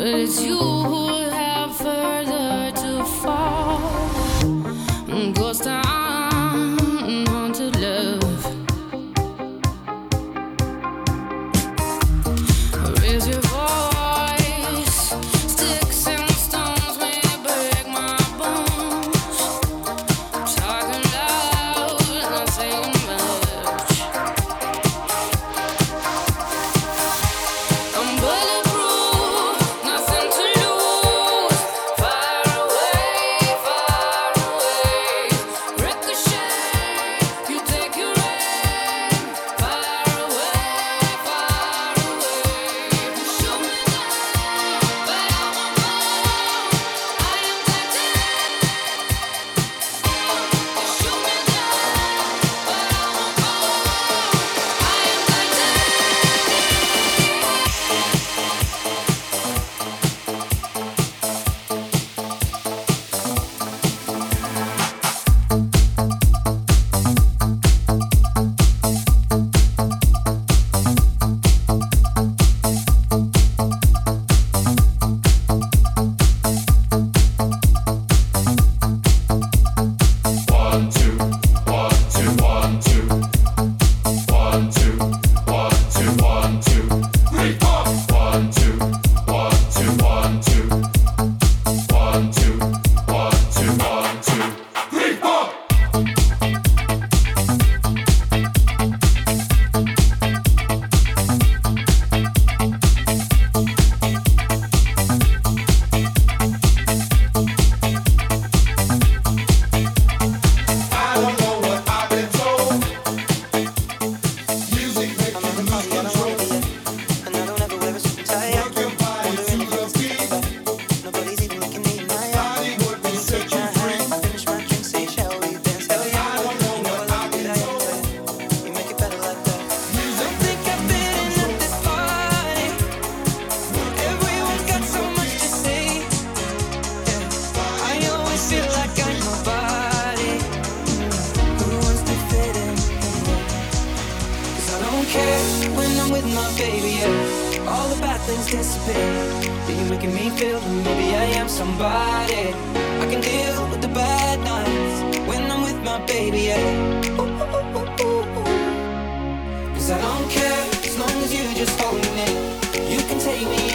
It's you. Maybe I am somebody. I can deal with the bad nights when I'm with my baby. Cause I don't care as long as you just hold me. You can take me.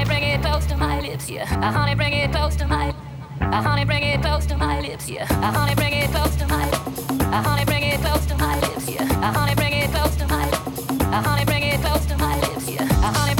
honey, bring it close to my lips, yeah. I honey, bring it close to my. I honey, bring it close to my lips, yeah. I honey, bring it close to my. I honey, bring it close to my lips, yeah. I honey, bring it close to my. I honey, bring it close to my lips, yeah. I honey.